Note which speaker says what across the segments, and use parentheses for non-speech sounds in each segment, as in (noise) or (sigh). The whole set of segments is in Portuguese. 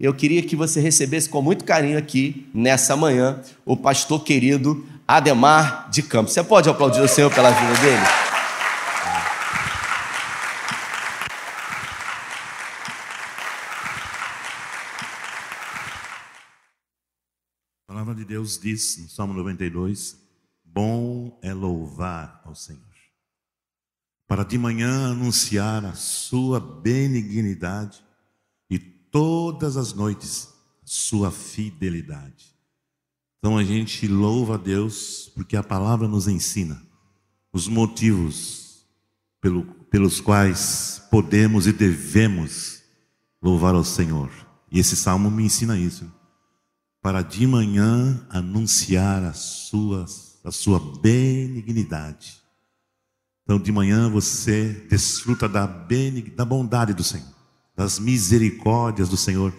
Speaker 1: Eu queria que você recebesse com muito carinho aqui, nessa manhã, o pastor querido Ademar de Campos. Você pode aplaudir o Senhor pela vida dele?
Speaker 2: A palavra de Deus diz no Salmo 92: Bom é louvar ao Senhor, para de manhã anunciar a sua benignidade todas as noites sua fidelidade. Então a gente louva a Deus porque a palavra nos ensina os motivos pelo, pelos quais podemos e devemos louvar ao Senhor. E esse salmo me ensina isso para de manhã anunciar a sua, a sua benignidade. Então, de manhã você desfruta da, da bondade do Senhor, das misericórdias do Senhor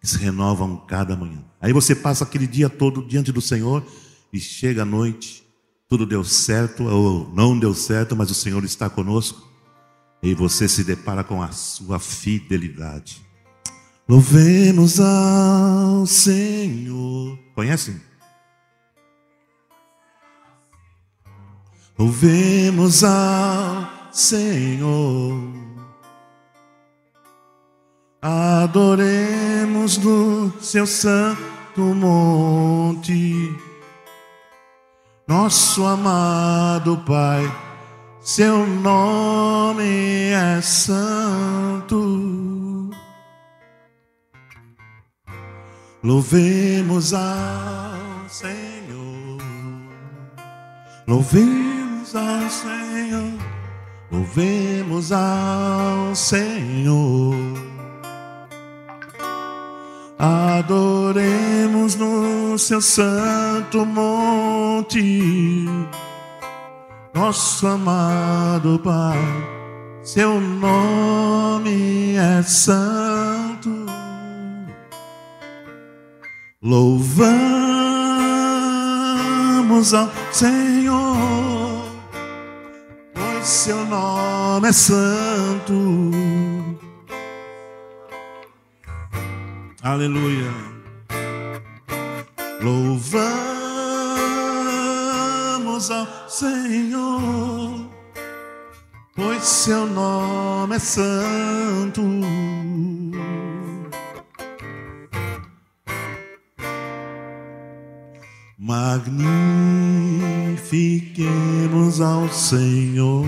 Speaker 2: que se renovam cada manhã. Aí você passa aquele dia todo diante do Senhor e chega à noite, tudo deu certo ou não deu certo, mas o Senhor está conosco. E você se depara com a sua fidelidade. Louvemos ao Senhor. Conhecem? Louvemos ao Senhor. Adoremos no seu santo monte. Nosso amado Pai, seu nome é santo. Louvemos ao Senhor. Louvemos ao Senhor. Louvemos ao Senhor. Seu santo monte. Nosso amado Pai, seu nome é santo. Louvamos ao Senhor, pois seu nome é santo. Aleluia. Louvamos ao Senhor, pois seu nome é santo. Magnifiquemos ao Senhor,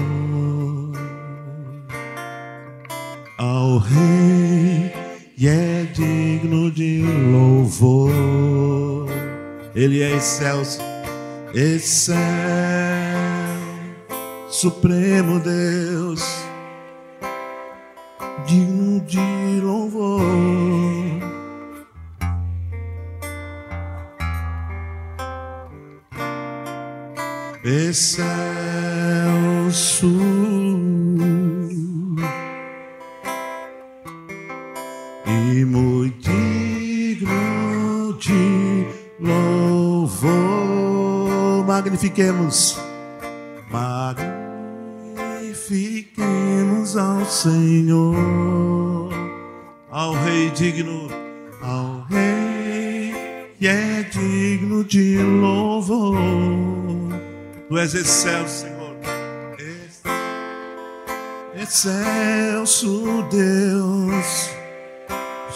Speaker 2: ao Rei, Ele é excelso, excelso, Supremo Deus, digno de louvor. excelso. E muito digno de louvor. Magnifiquemos, magnifiquemos ao Senhor, ao Rei digno, ao Rei que é digno de louvor. Tu és excelso, Senhor. Excelso Deus,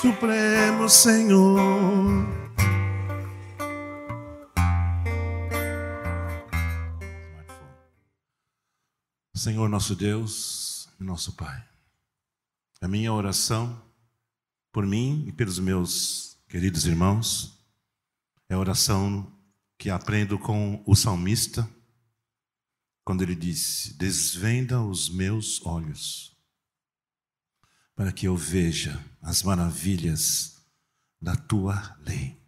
Speaker 2: Supremo Senhor. Senhor nosso Deus e nosso Pai, a minha oração por mim e pelos meus queridos irmãos é a oração que aprendo com o salmista quando ele disse: Desvenda os meus olhos, para que eu veja as maravilhas da tua lei.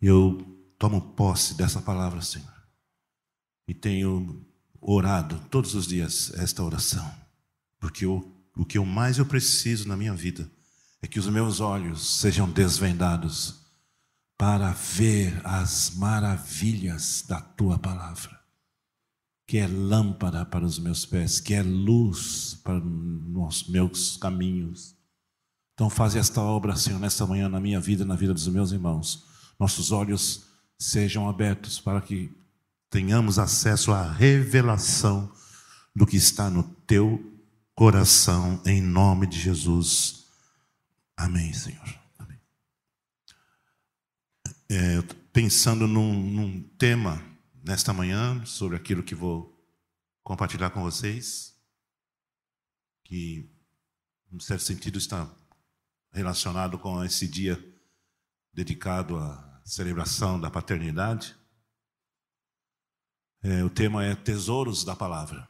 Speaker 2: Eu tomo posse dessa palavra, Senhor, e tenho orado todos os dias esta oração, porque o, o que eu mais eu preciso na minha vida é que os meus olhos sejam desvendados para ver as maravilhas da tua palavra que é lâmpada para os meus pés, que é luz para os meus caminhos. Então, faz esta obra, Senhor, nesta manhã, na minha vida, na vida dos meus irmãos. Nossos olhos sejam abertos para que tenhamos acesso à revelação do que está no teu coração, em nome de Jesus. Amém, Senhor. Amém. É, pensando num, num tema nesta manhã, sobre aquilo que vou compartilhar com vocês, que, em certo sentido, está relacionado com esse dia dedicado à celebração da paternidade. É, o tema é Tesouros da Palavra.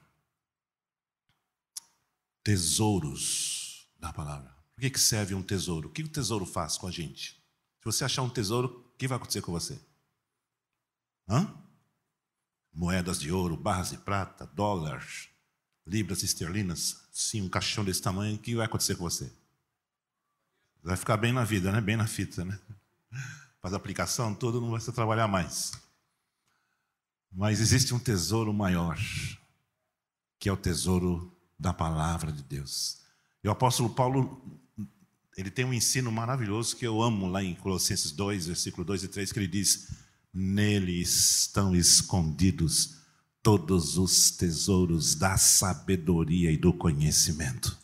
Speaker 2: Tesouros da Palavra. Por que, que serve um tesouro? O que o tesouro faz com a gente? Se você achar um tesouro, o que vai acontecer com você? Hã? Moedas de ouro, barras de prata, dólares, libras esterlinas. Sim, um caixão desse tamanho, o que vai acontecer com você? Vai ficar bem na vida, né? Bem na fita, né? Faz aplicação, tudo, não vai se trabalhar mais. Mas existe um tesouro maior, que é o tesouro da palavra de Deus. E o apóstolo Paulo, ele tem um ensino maravilhoso que eu amo lá em Colossenses 2, versículo 2 e 3, que ele diz: Nele estão escondidos todos os tesouros da sabedoria e do conhecimento.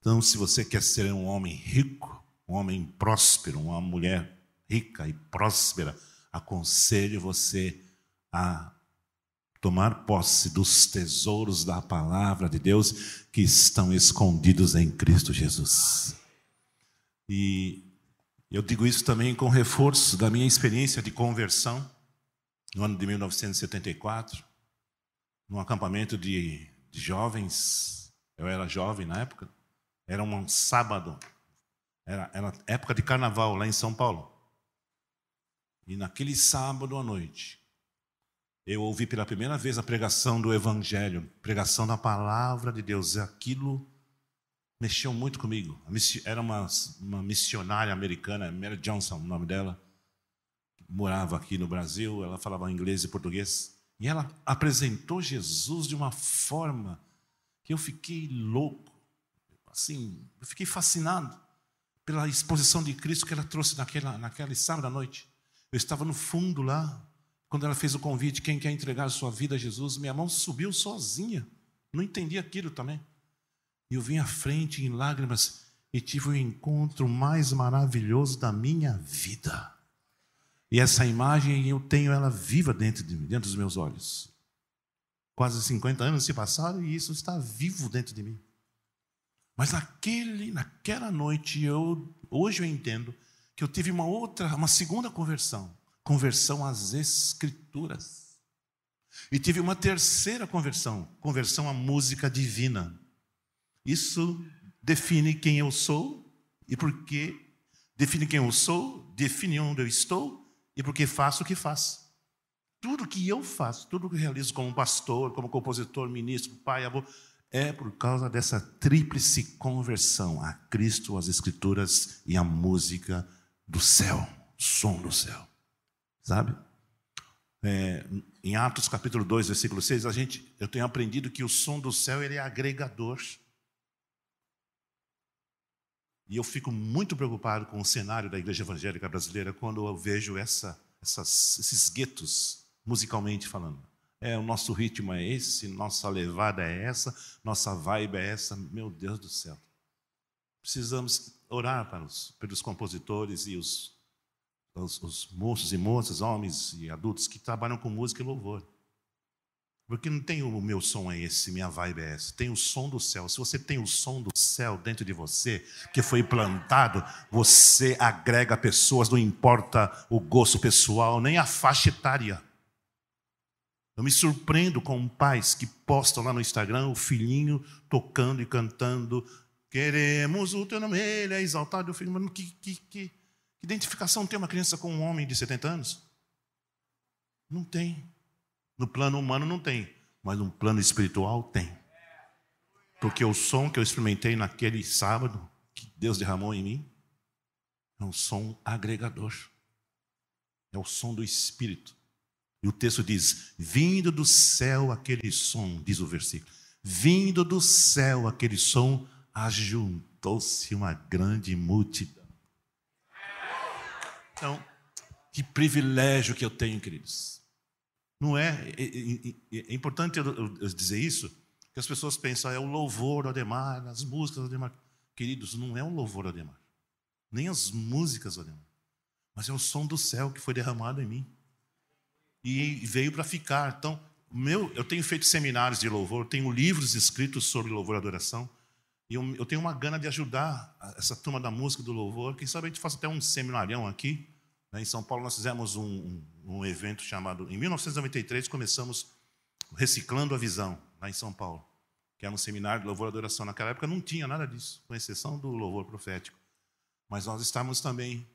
Speaker 2: Então, se você quer ser um homem rico, um homem próspero, uma mulher rica e próspera, aconselho você a tomar posse dos tesouros da palavra de Deus que estão escondidos em Cristo Jesus. E eu digo isso também com reforço da minha experiência de conversão no ano de 1974, num acampamento de, de jovens. Eu era jovem na época. Era um sábado, era, era época de carnaval lá em São Paulo. E naquele sábado à noite, eu ouvi pela primeira vez a pregação do Evangelho, pregação da palavra de Deus. Aquilo mexeu muito comigo. Era uma, uma missionária americana, Mary Johnson, o nome dela, morava aqui no Brasil, ela falava inglês e português. E ela apresentou Jesus de uma forma que eu fiquei louco assim, eu fiquei fascinado pela exposição de Cristo que ela trouxe naquela, naquela sábado à noite. Eu estava no fundo lá, quando ela fez o convite, quem quer entregar a sua vida a Jesus, minha mão subiu sozinha. Não entendi aquilo também. E eu vim à frente em lágrimas e tive o encontro mais maravilhoso da minha vida. E essa imagem eu tenho ela viva dentro de mim, dentro dos meus olhos. Quase 50 anos se passaram e isso está vivo dentro de mim. Mas naquele, naquela noite, eu, hoje eu entendo que eu tive uma outra, uma segunda conversão, conversão às Escrituras. E tive uma terceira conversão, conversão à música divina. Isso define quem eu sou e por que define quem eu sou, define onde eu estou e por que faço o que faço. Tudo que eu faço, tudo que realizo como pastor, como compositor, ministro, pai, avô, é por causa dessa tríplice conversão a Cristo, as Escrituras e a música do céu, som do céu. Sabe? É, em Atos capítulo 2, versículo 6, a gente, eu tenho aprendido que o som do céu ele é agregador. E eu fico muito preocupado com o cenário da igreja evangélica brasileira quando eu vejo essa, essas, esses guetos, musicalmente falando. É, o nosso ritmo é esse, nossa levada é essa, nossa vibe é essa. Meu Deus do céu. Precisamos orar para os, pelos compositores e os, os, os moços e moças, homens e adultos que trabalham com música e louvor. Porque não tem o meu som é esse, minha vibe é essa. Tem o som do céu. Se você tem o som do céu dentro de você, que foi plantado, você agrega pessoas, não importa o gosto pessoal, nem a faixa etária. Eu me surpreendo com pais que postam lá no Instagram o filhinho tocando e cantando. Queremos o teu nome, ele é exaltado. Eu fico, mas que, que, que, que identificação tem uma criança com um homem de 70 anos? Não tem. No plano humano não tem, mas no plano espiritual tem. Porque o som que eu experimentei naquele sábado, que Deus derramou em mim, é um som agregador. É o som do Espírito. E o texto diz: Vindo do céu aquele som, diz o versículo, vindo do céu aquele som ajuntou levantou-se uma grande multidão. Então, que privilégio que eu tenho, queridos. Não é? É, é, é importante eu dizer isso, que as pessoas pensam, ah, é o louvor do Ademar, as músicas do Ademar. Queridos, não é o louvor do Ademar, nem as músicas do Ademar, mas é o som do céu que foi derramado em mim e veio para ficar. Então, meu, eu tenho feito seminários de louvor, tenho livros escritos sobre louvor e adoração, e eu, eu tenho uma gana de ajudar essa turma da música do louvor. Quem sabe a gente faça até um seminarião aqui. Né? Em São Paulo nós fizemos um, um, um evento chamado, em 1993 começamos Reciclando a Visão, lá em São Paulo, que era um seminário de louvor e adoração. Naquela época não tinha nada disso, com exceção do louvor profético. Mas nós estávamos também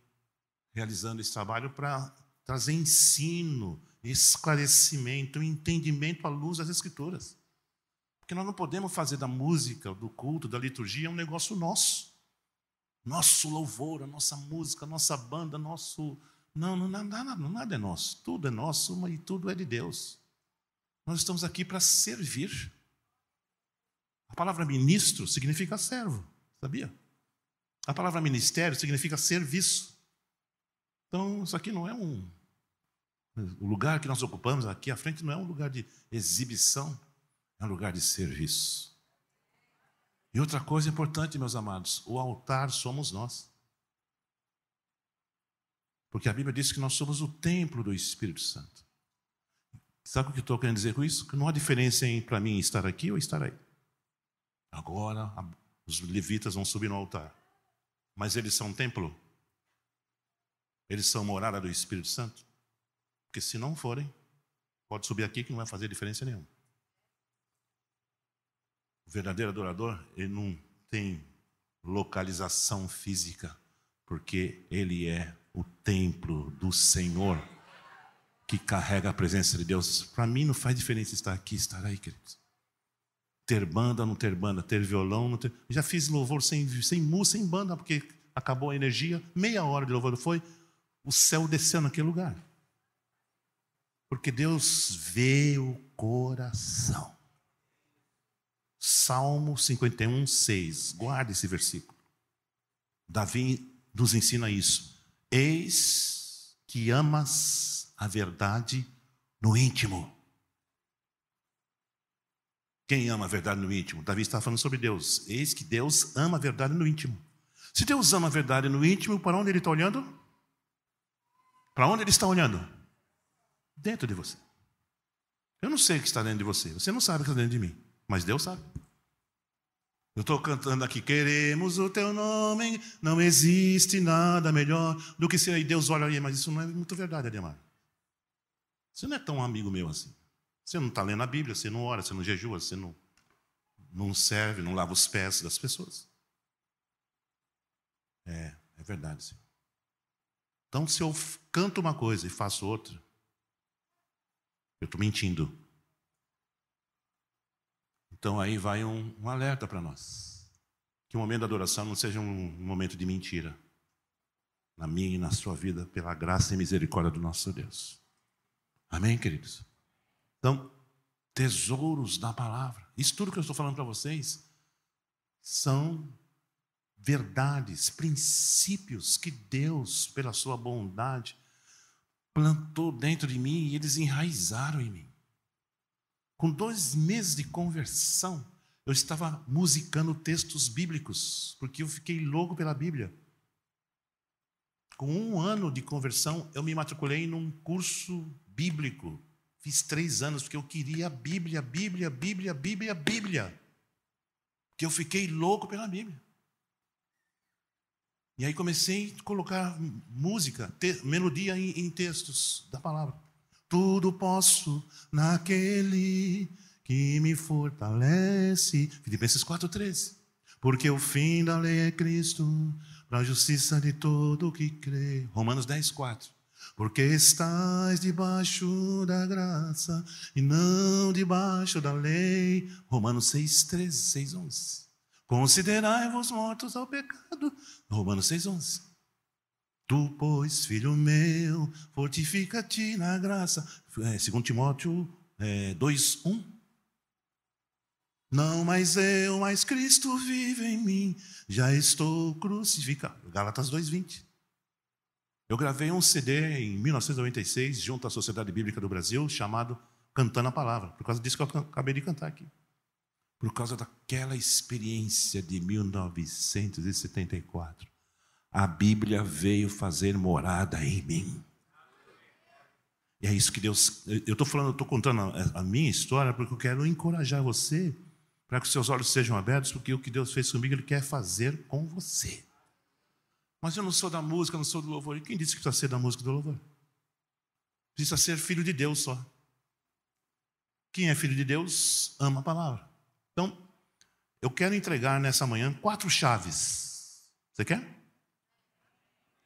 Speaker 2: realizando esse trabalho para trazer ensino, esclarecimento, entendimento à luz das Escrituras. Porque nós não podemos fazer da música, do culto, da liturgia um negócio nosso. Nosso louvor, a nossa música, a nossa banda, nosso. Não, não, nada, nada é nosso. Tudo é nosso e tudo é de Deus. Nós estamos aqui para servir. A palavra ministro significa servo, sabia? A palavra ministério significa serviço. Então, isso aqui não é um. O lugar que nós ocupamos aqui à frente não é um lugar de exibição, é um lugar de serviço. E outra coisa importante, meus amados: o altar somos nós. Porque a Bíblia diz que nós somos o templo do Espírito Santo. Sabe o que estou querendo dizer com isso? Que não há diferença para mim estar aqui ou estar aí. Agora os levitas vão subir no altar. Mas eles são templo? Eles são morada do Espírito Santo? Porque se não forem, pode subir aqui que não vai fazer diferença nenhuma. O verdadeiro adorador, ele não tem localização física, porque ele é o templo do Senhor que carrega a presença de Deus. Para mim não faz diferença estar aqui, estar aí, queridos. Ter banda, não ter banda, ter violão, não ter. Já fiz louvor sem, sem música, sem banda, porque acabou a energia, meia hora de louvor foi, o céu desceu naquele lugar. Porque Deus vê o coração. Salmo 51, 6. Guarde esse versículo. Davi nos ensina isso. Eis que amas a verdade no íntimo. Quem ama a verdade no íntimo? Davi está falando sobre Deus. Eis que Deus ama a verdade no íntimo. Se Deus ama a verdade no íntimo, para onde Ele está olhando? Para onde Ele está olhando? Dentro de você. Eu não sei o que está dentro de você. Você não sabe o que está dentro de mim. Mas Deus sabe. Eu estou cantando aqui, queremos o teu nome, não existe nada melhor do que ser aí. Deus olha aí, mas isso não é muito verdade, Ademar. Você não é tão amigo meu assim. Você não está lendo a Bíblia, você não ora, você não jejua, você não, não serve, não lava os pés das pessoas. É, é verdade, Senhor. Então, se eu canto uma coisa e faço outra, eu estou mentindo. Então, aí vai um, um alerta para nós. Que o momento da adoração não seja um momento de mentira. Na minha e na sua vida, pela graça e misericórdia do nosso Deus. Amém, queridos? Então, tesouros da palavra. Isso tudo que eu estou falando para vocês são verdades, princípios que Deus, pela sua bondade, plantou dentro de mim e eles enraizaram em mim. Com dois meses de conversão, eu estava musicando textos bíblicos, porque eu fiquei louco pela Bíblia. Com um ano de conversão, eu me matriculei num curso bíblico. Fiz três anos porque eu queria a Bíblia, Bíblia, Bíblia, Bíblia, Bíblia. Que eu fiquei louco pela Bíblia. E aí comecei a colocar música, melodia em, em textos da palavra. Tudo posso naquele que me fortalece. Filipenses 4,13. Porque o fim da lei é Cristo, para a justiça de todo o que crê. Romanos 10, 4 porque estás debaixo da graça e não debaixo da lei. Romanos 6, 13, 6, 11. Considerai-vos mortos ao pecado. Romanos 6, 11. Tu, pois, filho meu, fortifica-te na graça. É, segundo Timóteo é, 2, 1. Não mais eu, mas Cristo vive em mim. Já estou crucificado. Gálatas 2:20. Eu gravei um CD em 1996 junto à Sociedade Bíblica do Brasil chamado Cantando a Palavra, por causa disso que eu acabei de cantar aqui. Por causa daquela experiência de 1974. A Bíblia veio fazer morada em mim. E é isso que Deus. Eu estou falando, estou contando a, a, minha história porque eu quero encorajar você para que os seus olhos sejam abertos, porque o que Deus fez comigo, Ele quer fazer com você. Mas eu não sou da música, não sou do louvor. E quem disse que precisa ser da música e do louvor? Precisa ser filho de Deus só. Quem é filho de Deus ama a palavra. Então, eu quero entregar nessa manhã quatro chaves. Você quer?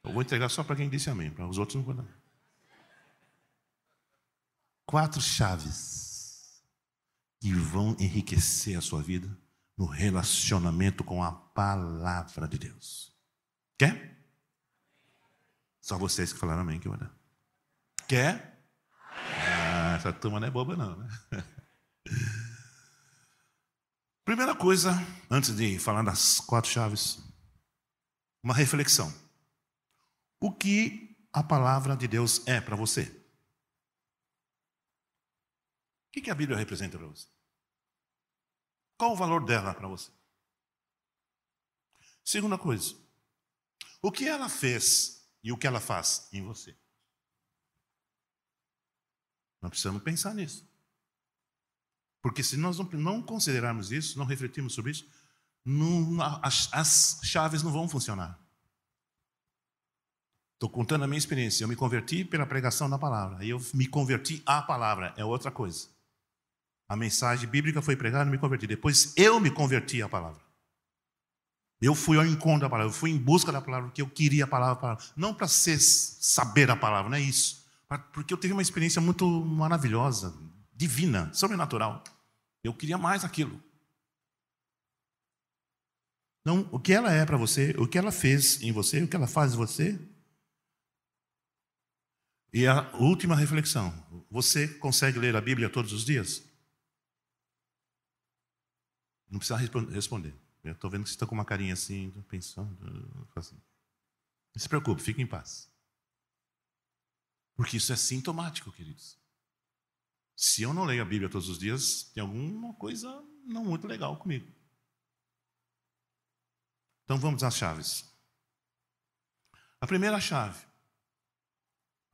Speaker 2: Eu vou entregar só para quem disse amém, para os outros não vou dar quatro chaves que vão enriquecer a sua vida no relacionamento com a palavra de Deus. Quer? Só vocês que falaram amém que eu vou dar. Quer? Ah, essa turma não é boba, não, né? (laughs) Primeira coisa, antes de falar das quatro chaves, uma reflexão. O que a palavra de Deus é para você? O que a Bíblia representa para você? Qual o valor dela para você? Segunda coisa, o que ela fez e o que ela faz em você? Nós precisamos pensar nisso. Porque se nós não, considerarmos isso, não refletirmos sobre isso, não, as, as chaves não vão funcionar. Estou contando a minha experiência. Eu me converti pela pregação da palavra. Aí eu me converti à palavra. É outra coisa. A mensagem bíblica foi pregada e me converti. Depois eu me converti à palavra. Eu fui ao encontro da palavra, eu fui em busca da palavra, porque eu queria a palavra, a palavra. não para saber a palavra, não é isso. Porque eu tive uma experiência muito maravilhosa, divina, sobrenatural. Eu queria mais aquilo. Então, o que ela é para você, o que ela fez em você, o que ela faz em você. E a última reflexão: você consegue ler a Bíblia todos os dias? Não precisa responder. Eu estou vendo que você está com uma carinha assim, pensando. Assim. Não se preocupe, fique em paz. Porque isso é sintomático, queridos. Se eu não leio a Bíblia todos os dias, tem alguma coisa não muito legal comigo. Então vamos às chaves. A primeira chave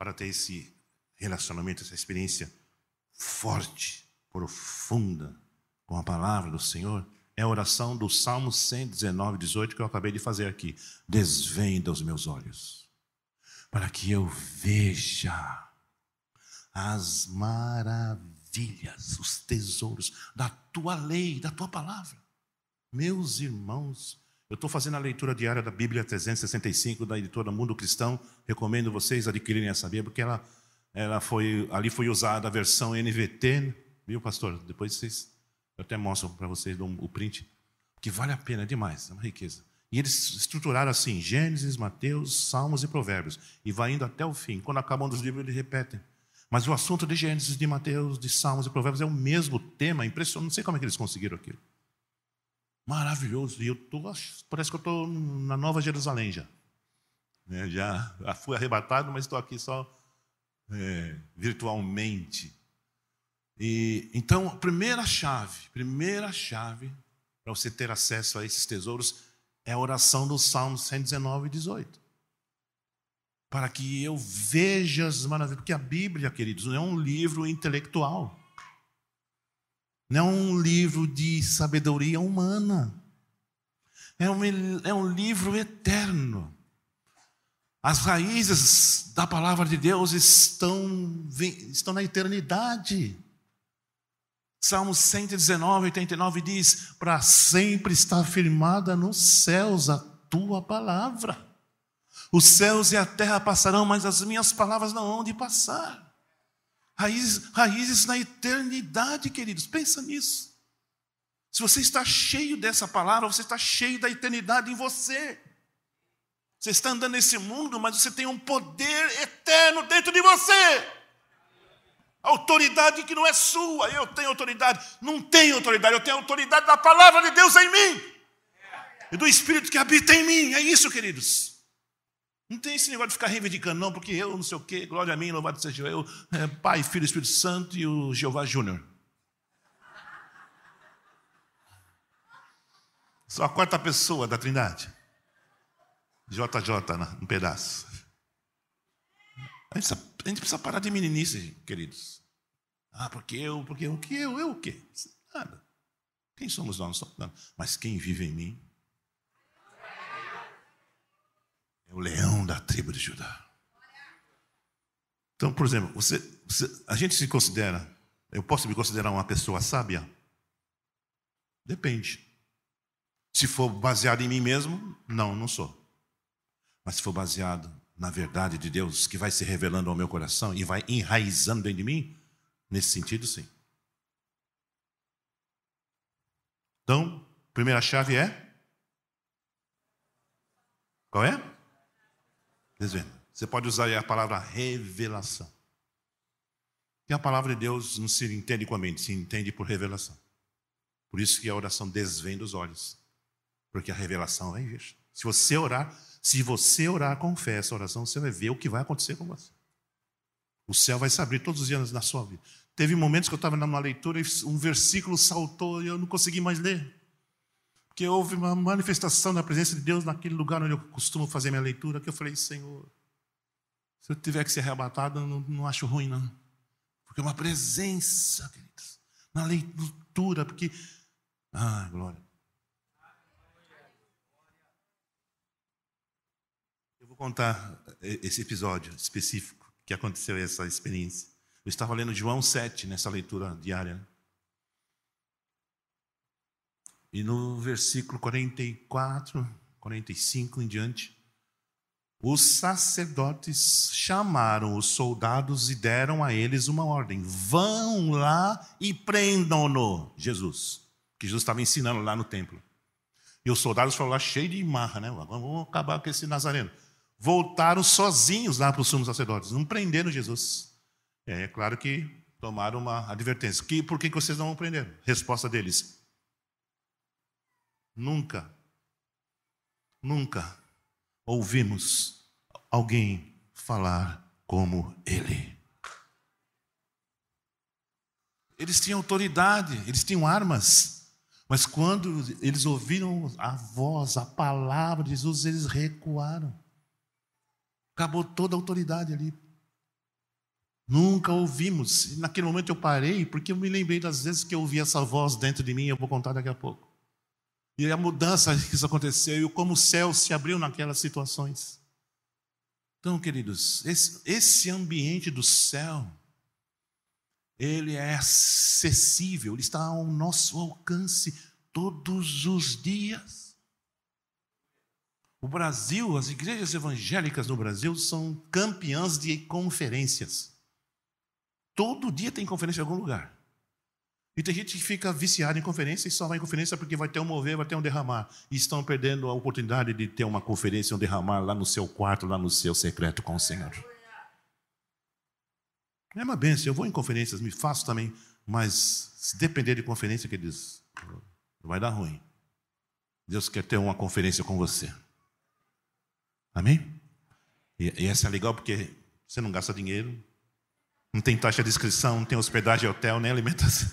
Speaker 2: para ter esse relacionamento, essa experiência forte, profunda, com a palavra do Senhor é a oração do Salmo 119, 18 que eu acabei de fazer aqui. Desvenda os meus olhos, para que eu veja as maravilhas, os tesouros da tua lei, da tua palavra. Meus irmãos, eu estou fazendo a leitura diária da Bíblia 365 da editora Mundo Cristão. Recomendo vocês adquirirem essa Bíblia, porque ela, ela foi, ali foi usada a versão NVT, viu, pastor? Depois vocês eu até mostro para vocês o print, que vale a pena demais, é uma riqueza. E eles estruturaram assim: Gênesis, Mateus, Salmos e Provérbios. E vai indo até o fim. Quando acabam os livros, eles repetem. Mas o assunto de Gênesis, de Mateus, de Salmos e Provérbios é o mesmo tema. Impressionante. Não sei como é que eles conseguiram aquilo. Maravilhoso. E eu tô, parece que eu estou na Nova Jerusalém já. É, já, fui arrebatado, mas estou aqui só é, virtualmente. E, então, a primeira chave, primeira chave para você ter acesso a esses tesouros é a oração do Salmo 119, 18. Para que eu veja as maravilhas. Porque a Bíblia, queridos, não é um livro intelectual. Não é um livro de sabedoria humana. É um, é um livro eterno. As raízes da palavra de Deus estão, estão na eternidade. Salmo 119, 89 diz: Para sempre está firmada nos céus a tua palavra. Os céus e a terra passarão, mas as minhas palavras não hão de passar. Raízes, raízes na eternidade, queridos, pensa nisso. Se você está cheio dessa palavra, você está cheio da eternidade em você. Você está andando nesse mundo, mas você tem um poder eterno dentro de você. Autoridade que não é sua, eu tenho autoridade. Não tenho autoridade, eu tenho autoridade da palavra de Deus em mim. E do Espírito que habita em mim. É isso, queridos. Não tem esse negócio de ficar reivindicando, não, porque eu não sei o quê, glória a mim, louvado seja eu, é, Pai, Filho, Espírito Santo e o Jeová Júnior. Sou a quarta pessoa da Trindade. JJ, um pedaço. A gente, precisa, a gente precisa parar de meninice, queridos. Ah, porque eu, porque eu, que eu, eu o quê? Nada. Quem somos nós? Não. Mas quem vive em mim é o leão da tribo de Judá. Então, por exemplo, você, você, a gente se considera, eu posso me considerar uma pessoa sábia? Depende. Se for baseado em mim mesmo, não, não sou. Mas se for baseado na verdade de Deus, que vai se revelando ao meu coração e vai enraizando dentro de mim, nesse sentido, sim. Então, primeira chave é? Qual é? Desvenda. Você pode usar a palavra revelação. E a palavra de Deus não se entende com a mente, se entende por revelação. Por isso que a oração desvenda os olhos. Porque a revelação vem vir. Se você orar, se você orar com fé essa oração, você vai ver o que vai acontecer com você. O céu vai se abrir todos os dias na sua vida. Teve momentos que eu estava numa leitura e um versículo saltou e eu não consegui mais ler. Porque houve uma manifestação da presença de Deus naquele lugar onde eu costumo fazer minha leitura, que eu falei, Senhor, se eu tiver que ser arrebatado, eu não, não acho ruim, não. Porque é uma presença, queridos, na leitura, porque. Ah, glória. contar esse episódio específico que aconteceu essa experiência. Eu estava lendo João 7 nessa leitura diária. E no versículo 44, 45 em diante, os sacerdotes chamaram os soldados e deram a eles uma ordem: vão lá e prendam-no, Jesus, que Jesus estava ensinando lá no templo. E os soldados foram lá cheios de marra, né? Vamos acabar com esse nazareno voltaram sozinhos lá para os sumos sacerdotes, não prenderam Jesus. É, é claro que tomaram uma advertência. Que, por que vocês não vão prender? Resposta deles: Nunca, nunca ouvimos alguém falar como ele. Eles tinham autoridade, eles tinham armas, mas quando eles ouviram a voz, a palavra de Jesus, eles recuaram. Acabou toda a autoridade ali. Nunca ouvimos. E naquele momento eu parei, porque eu me lembrei das vezes que eu ouvi essa voz dentro de mim, eu vou contar daqui a pouco. E a mudança (laughs) que isso aconteceu, e como o céu se abriu naquelas situações. Então, queridos, esse, ambiente do céu, ele é acessível, ele está ao nosso alcance todos os dias. O Brasil, as igrejas evangélicas no Brasil são campeãs de conferências. Todo dia tem conferência em algum lugar. E tem gente que fica viciada em conferência e só vai em conferência porque vai ter um mover, vai ter um derramar. E estão perdendo a oportunidade de ter uma conferência, um derramar lá no seu quarto, lá no seu secreto com o Senhor. É uma benção. Eu vou em conferências, me faço também, mas se depender de conferência, que diz, vai dar ruim. Deus quer ter uma conferência com você. Amém? E, e essa é legal porque você não gasta dinheiro, não tem taxa de inscrição, não tem hospedagem, hotel, nem alimentação.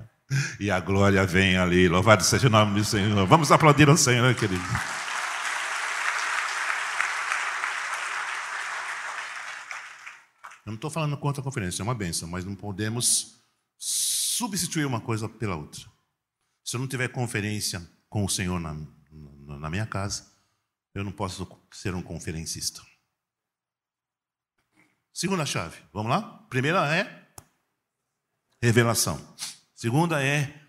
Speaker 2: (laughs) e a glória vem ali. Louvado seja o nome do Senhor. Vamos aplaudir ao Senhor, querido. Eu não estou falando contra a conferência, é uma benção, mas não podemos substituir uma coisa pela outra. Se eu não tiver conferência com o Senhor na, na, na minha casa, eu não posso ser um conferencista. Segunda chave, vamos lá? Primeira é revelação. Segunda é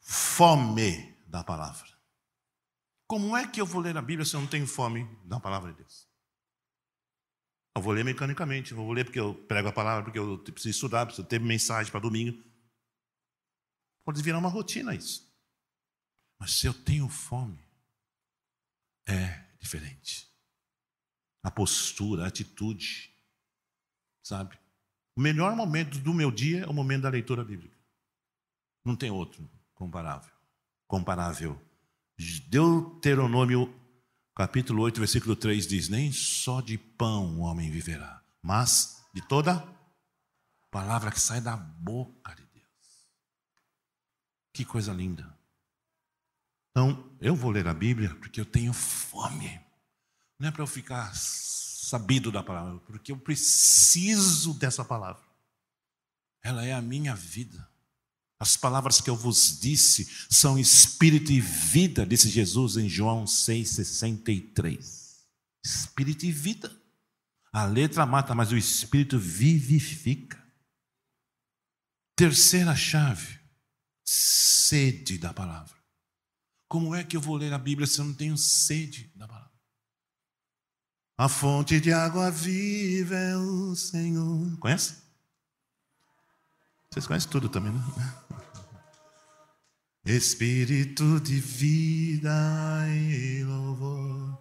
Speaker 2: fome da palavra. Como é que eu vou ler a Bíblia se eu não tenho fome da palavra de Deus? Eu vou ler mecanicamente, eu vou ler porque eu prego a palavra, porque eu preciso estudar, preciso ter mensagem para domingo. Pode virar uma rotina isso. Mas se eu tenho fome, é diferente. A postura, a atitude, sabe? O melhor momento do meu dia é o momento da leitura bíblica. Não tem outro comparável. Comparável. Deuteronômio capítulo 8, versículo 3 diz: Nem só de pão o homem viverá, mas de toda palavra que sai da boca de Deus. Que coisa linda. Então, eu vou ler a Bíblia porque eu tenho fome. Não é para eu ficar sabido da palavra, porque eu preciso dessa palavra. Ela é a minha vida. As palavras que eu vos disse são espírito e vida, disse Jesus em João 6,63. Espírito e vida. A letra mata, mas o espírito vivifica. Terceira chave: sede da palavra. Como é que eu vou ler a Bíblia se eu não tenho sede da palavra? A fonte de água viva é o Senhor. Conhece? Vocês conhecem tudo também, né? Espírito de vida e louvor,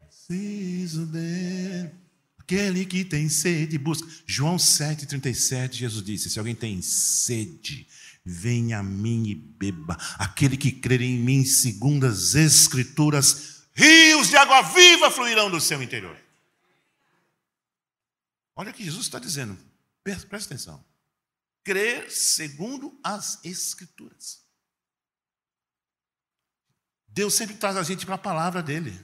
Speaker 2: preciso dele. Aquele que tem sede, busca. João 7,37, Jesus disse: Se alguém tem sede, venha a mim e beba. Aquele que crer em mim, segundo as Escrituras, rios de água viva fluirão do seu interior. Olha o que Jesus está dizendo, presta atenção. Crer segundo as Escrituras. Deus sempre traz a gente para a palavra dele.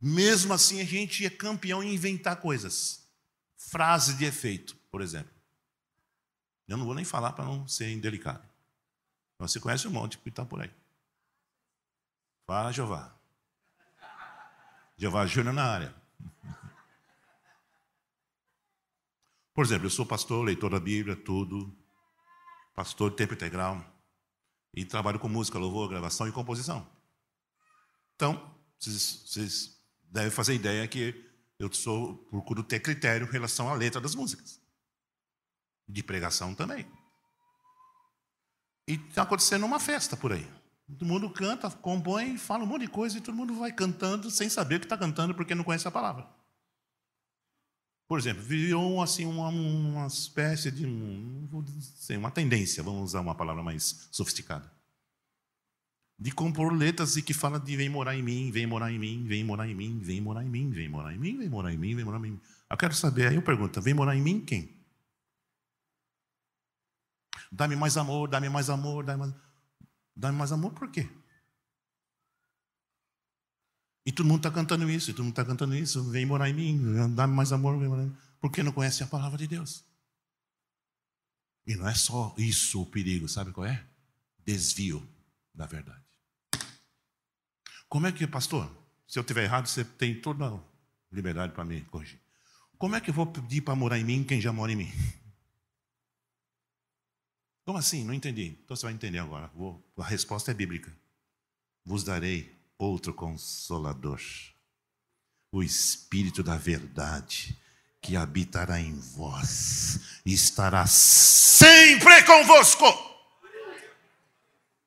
Speaker 2: Mesmo assim, a gente é campeão em inventar coisas. Frase de efeito, por exemplo. Eu não vou nem falar para não ser indelicado. Você conhece um monte que está por aí. Fala, Jeová. Jeová Júnior na área. Por exemplo, eu sou pastor, leitor da Bíblia, tudo. Pastor de tempo integral. E trabalho com música, louvor, gravação e composição. Então, vocês, vocês devem fazer ideia que eu sou, procuro ter critério em relação à letra das músicas. De pregação também. E está acontecendo uma festa por aí. Todo mundo canta, compõe, fala um monte de coisa e todo mundo vai cantando sem saber o que está cantando porque não conhece a palavra. Por exemplo, virou assim uma, uma espécie de dizer, uma tendência, vamos usar uma palavra mais sofisticada, de compor letras e que fala de vem morar em mim, vem morar em mim, vem morar em mim, vem morar em mim, vem morar em mim, vem morar em mim, vem morar em mim. Eu quero saber, aí eu pergunto, vem morar em mim quem? Dá-me mais amor, dá-me mais amor, dá-me mais... Dá-me mais amor por quê? E todo mundo está cantando isso, e todo mundo está cantando isso. Vem morar em mim, dá-me mais amor. Vem morar em mim. Porque não conhece a palavra de Deus. E não é só isso o perigo, sabe qual é? Desvio da verdade. Como é que, pastor, se eu estiver errado, você tem toda a liberdade para me corrigir. Como é que eu vou pedir para morar em mim quem já mora em mim? Como assim? Não entendi. Então você vai entender agora. Vou, a resposta é bíblica. Vos darei outro consolador, o Espírito da Verdade, que habitará em vós e estará sempre convosco.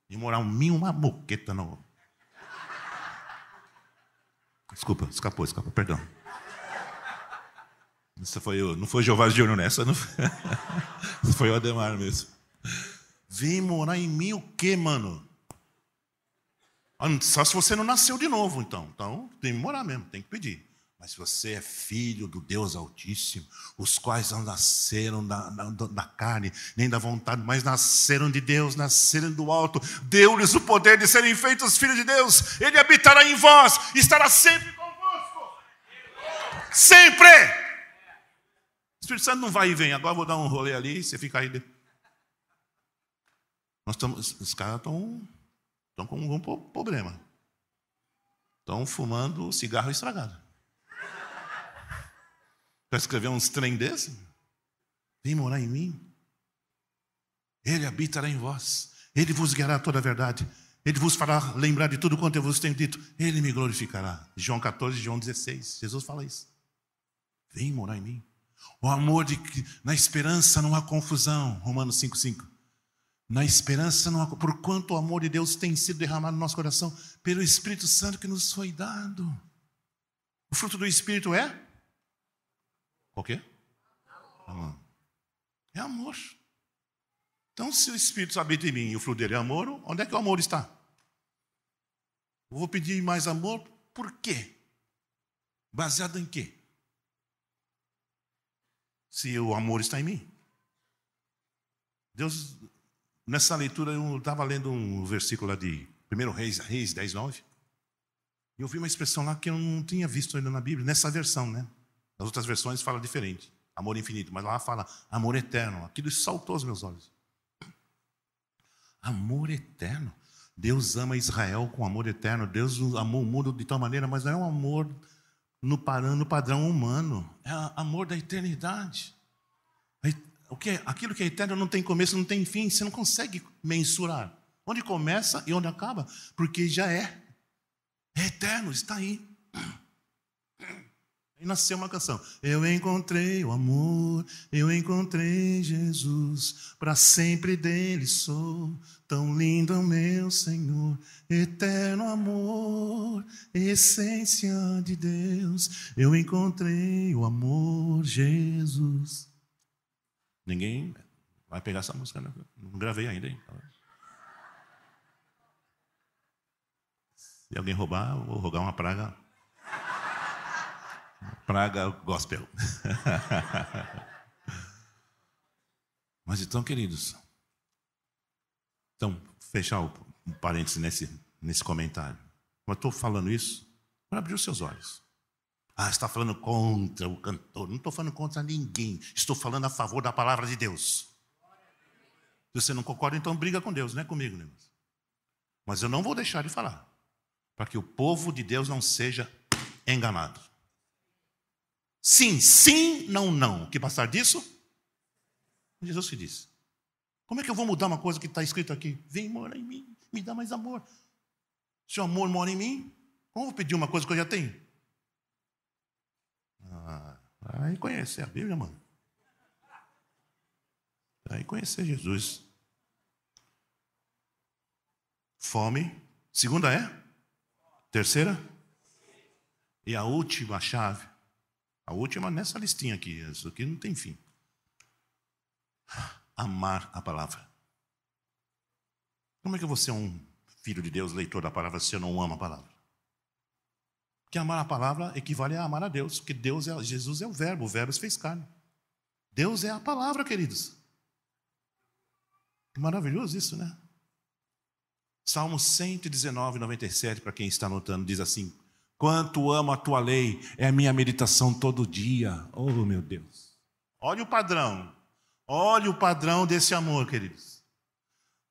Speaker 2: E morar um mim uma moqueta não. Desculpa, escapou, escapou, perdão. Isso foi, não foi Jeová Júnior nessa, não foi, (laughs) foi o Ademar mesmo. Vem morar em mim o quê, mano? Ah, só se você não nasceu de novo, então. Então, tem que morar mesmo, tem que pedir. Mas se você é filho do Deus Altíssimo, os quais não nasceram da, da, da, carne, nem da vontade, mas nasceram de Deus, nasceram do alto, deu-lhes o poder de serem feitos filhos de Deus, Ele habitará em vós, estará sempre convosco. Sempre! O Espírito Santo não vai e vem, agora vou dar um rolê ali, você fica aí. Nós estamos, os caras estão, estão com um problema. Estão fumando cigarro estragado. Para escrever uns trem desse? Vem morar em mim. Ele habitará em vós. Ele vos guiará toda a verdade. Ele vos fará lembrar de tudo quanto eu vos tenho dito. Ele me glorificará. João 14, João 16. Jesus fala isso. Vem morar em mim. O amor de na esperança não há confusão. Romanos 5, 5 na esperança, por quanto o amor de Deus tem sido derramado no nosso coração pelo Espírito Santo que nos foi dado. O fruto do Espírito é? O quê? É amor. Então, se o Espírito habita em mim e o fruto dele é amor, onde é que o amor está? Eu vou pedir mais amor, por quê? Baseado em quê? Se o amor está em mim. Deus, nessa leitura, eu estava lendo um versículo lá de 1 Reis, Reis 10, 9. E eu vi uma expressão lá que eu não tinha visto ainda na Bíblia, nessa versão, né? Nas outras versões fala diferente, amor infinito, mas lá fala amor eterno. Aquilo saltou aos meus olhos. Amor eterno. Deus ama Israel com amor eterno. Deus amou o mundo de tal maneira, mas não é um amor no, padrão humano. É amor da eternidade. O que é, aquilo que é eterno não tem começo, não tem fim. Você não consegue mensurar. Onde começa e onde acaba, porque já é. É eterno, está aí. E nasceu uma canção. Eu encontrei o amor, eu encontrei Jesus, para sempre dele sou. Tão lindo é o meu Senhor, eterno amor, essência de Deus. Eu encontrei o amor, Jesus. Ninguém vai pegar essa música, né? não gravei ainda. Hein? Se alguém roubar, eu vou rogar uma praga Praga gospel. (laughs) Mas então, queridos, então, fechar um parênteses nesse, nesse comentário. Eu estou falando isso para abrir os seus olhos. Ah, está falando contra o cantor. Não estou falando contra ninguém. Estou falando a favor da palavra de Deus. Se você não concorda, então briga com Deus, não é comigo, né? Mas eu não vou deixar de falar. Para que o povo de Deus não seja enganado. Sim, sim, não, não. O que passar disso? Jesus que disse. Como é que eu vou mudar uma coisa que está escrito aqui? Vem morar em mim, me dá mais amor. Se o amor mora em mim, como eu vou pedir uma coisa que eu já tenho? Aí conhecer a Bíblia, mano. Aí conhecer Jesus. Fome. Segunda é? Terceira? E a última chave a última nessa listinha aqui, isso aqui não tem fim. Amar a palavra. Como é que você é um filho de Deus, leitor da palavra, se eu não ama a palavra? Porque amar a palavra equivale a amar a Deus, porque Deus é, Jesus é o verbo, o verbo se fez carne. Deus é a palavra, queridos. Que maravilhoso isso, né? Salmo 119, 97, para quem está anotando, diz assim: Quanto amo a tua lei, é a minha meditação todo dia. Oh, meu Deus. Olha o padrão. Olha o padrão desse amor, queridos.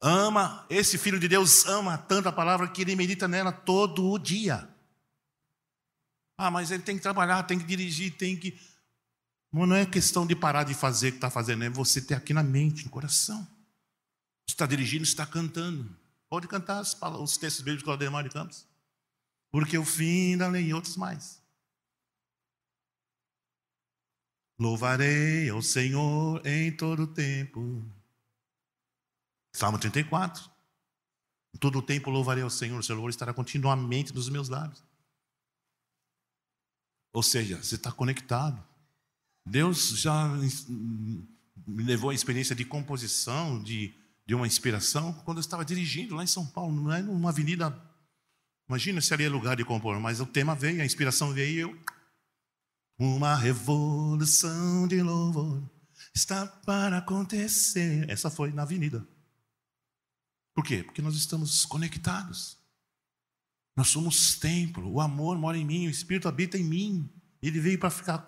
Speaker 2: Ama, esse filho de Deus ama tanto a palavra que ele medita nela todo o dia. Ah, mas ele tem que trabalhar, tem que dirigir, tem que. Não é questão de parar de fazer o que está fazendo, é você ter aqui na mente, no coração. Você está dirigindo, está cantando. Pode cantar os textos bíblicos do Ademar de Campos porque o fim da lei e outros mais. Louvarei ao Senhor em todo o tempo. Salmo 34. Em todo o tempo louvarei ao Senhor, o seu louvor estará continuamente nos meus lábios. Ou seja, você está conectado. Deus já me levou à experiência de composição, de, de uma inspiração, quando eu estava dirigindo lá em São Paulo, não é numa avenida Imagina se ali é lugar de compor, mas o tema veio, a inspiração veio eu. Uma revolução de louvor está para acontecer. Essa foi na avenida. Por quê? Porque nós estamos conectados. Nós somos templo, o amor mora em mim, o Espírito habita em mim. Ele veio para ficar